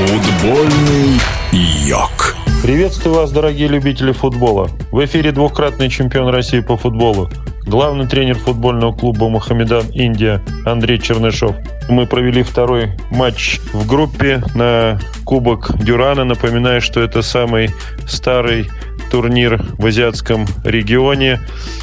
Футбольный йог. Приветствую вас, дорогие любители футбола. В эфире двукратный чемпион России по футболу, главный тренер футбольного клуба «Мухаммедан Индия» Андрей Чернышов. Мы провели второй матч в группе на Кубок Дюрана. Напоминаю, что это самый старый турнир в азиатском регионе.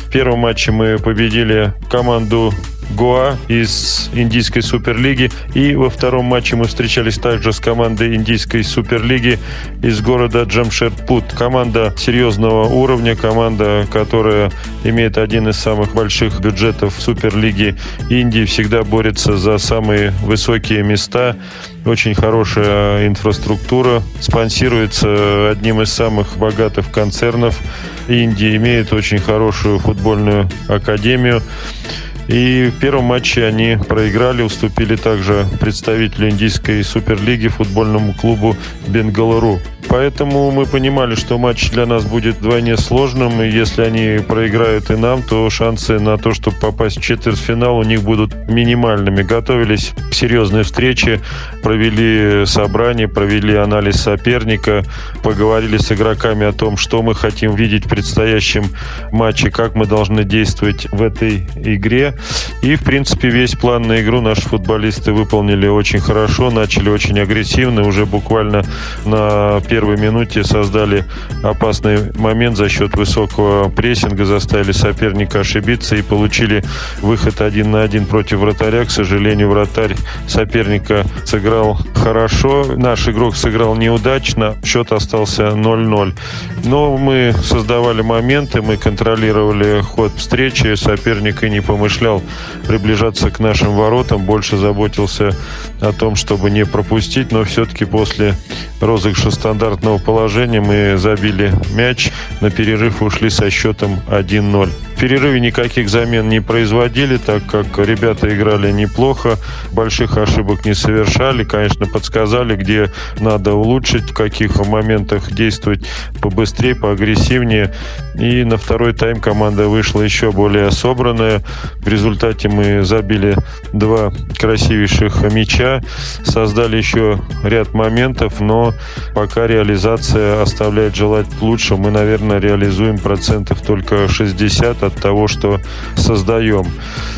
В первом матче мы победили команду Гоа из Индийской Суперлиги. И во втором матче мы встречались также с командой Индийской Суперлиги из города Джамшедпут. Команда серьезного уровня, команда, которая имеет один из самых больших бюджетов Суперлиги Индии, всегда борется за самые высокие места. Очень хорошая инфраструктура, спонсируется одним из самых богатых концернов Индии, имеет очень хорошую футбольную академию. И в первом матче они проиграли, уступили также представителю индийской суперлиги футбольному клубу Бенгалуру. Поэтому мы понимали, что матч для нас будет вдвойне сложным, и если они проиграют и нам, то шансы на то, чтобы попасть в четвертьфинал у них будут минимальными. Готовились к серьезной встрече, провели собрание, провели анализ соперника, поговорили с игроками о том, что мы хотим видеть в предстоящем матче, как мы должны действовать в этой игре. И, в принципе, весь план на игру наши футболисты выполнили очень хорошо, начали очень агрессивно, уже буквально на первой минуте создали опасный момент за счет высокого прессинга, заставили соперника ошибиться и получили выход один на один против вратаря. К сожалению, вратарь соперника сыграл хорошо, наш игрок сыграл неудачно, счет остался 0-0. Но мы создавали моменты, мы контролировали ход встречи, соперник и не помышлял приближаться к нашим воротам, больше заботился о том, чтобы не пропустить, но все-таки после розыгрыша стандартного положения мы забили мяч, на перерыв ушли со счетом 1-0. Перерыве никаких замен не производили, так как ребята играли неплохо, больших ошибок не совершали, конечно, подсказали, где надо улучшить, в каких моментах действовать побыстрее, поагрессивнее. И на второй тайм команда вышла еще более собранная. В результате мы забили два красивейших мяча, создали еще ряд моментов, но пока реализация оставляет желать лучше. Мы, наверное, реализуем процентов только 60 от того, что создаем.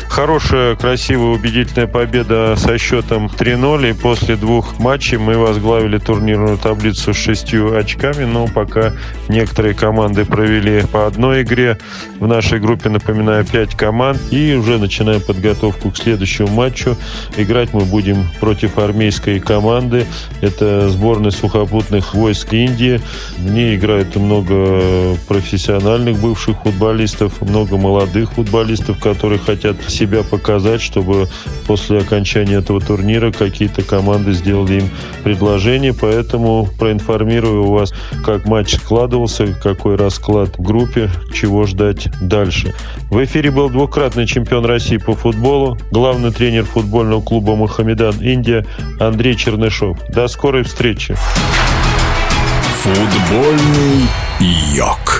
Хорошая, красивая, убедительная победа со счетом 3-0. И после двух матчей мы возглавили турнирную таблицу с шестью очками. Но пока некоторые команды провели по одной игре. В нашей группе, напоминаю, пять команд. И уже начинаем подготовку к следующему матчу. Играть мы будем против армейской команды. Это сборная сухопутных войск Индии. В ней играет много профессиональных бывших футболистов, много много молодых футболистов, которые хотят себя показать, чтобы после окончания этого турнира какие-то команды сделали им предложение. Поэтому проинформирую вас, как матч складывался, какой расклад в группе, чего ждать дальше. В эфире был двукратный чемпион России по футболу, главный тренер футбольного клуба «Мухаммедан Индия» Андрей Чернышов. До скорой встречи. Футбольный йог.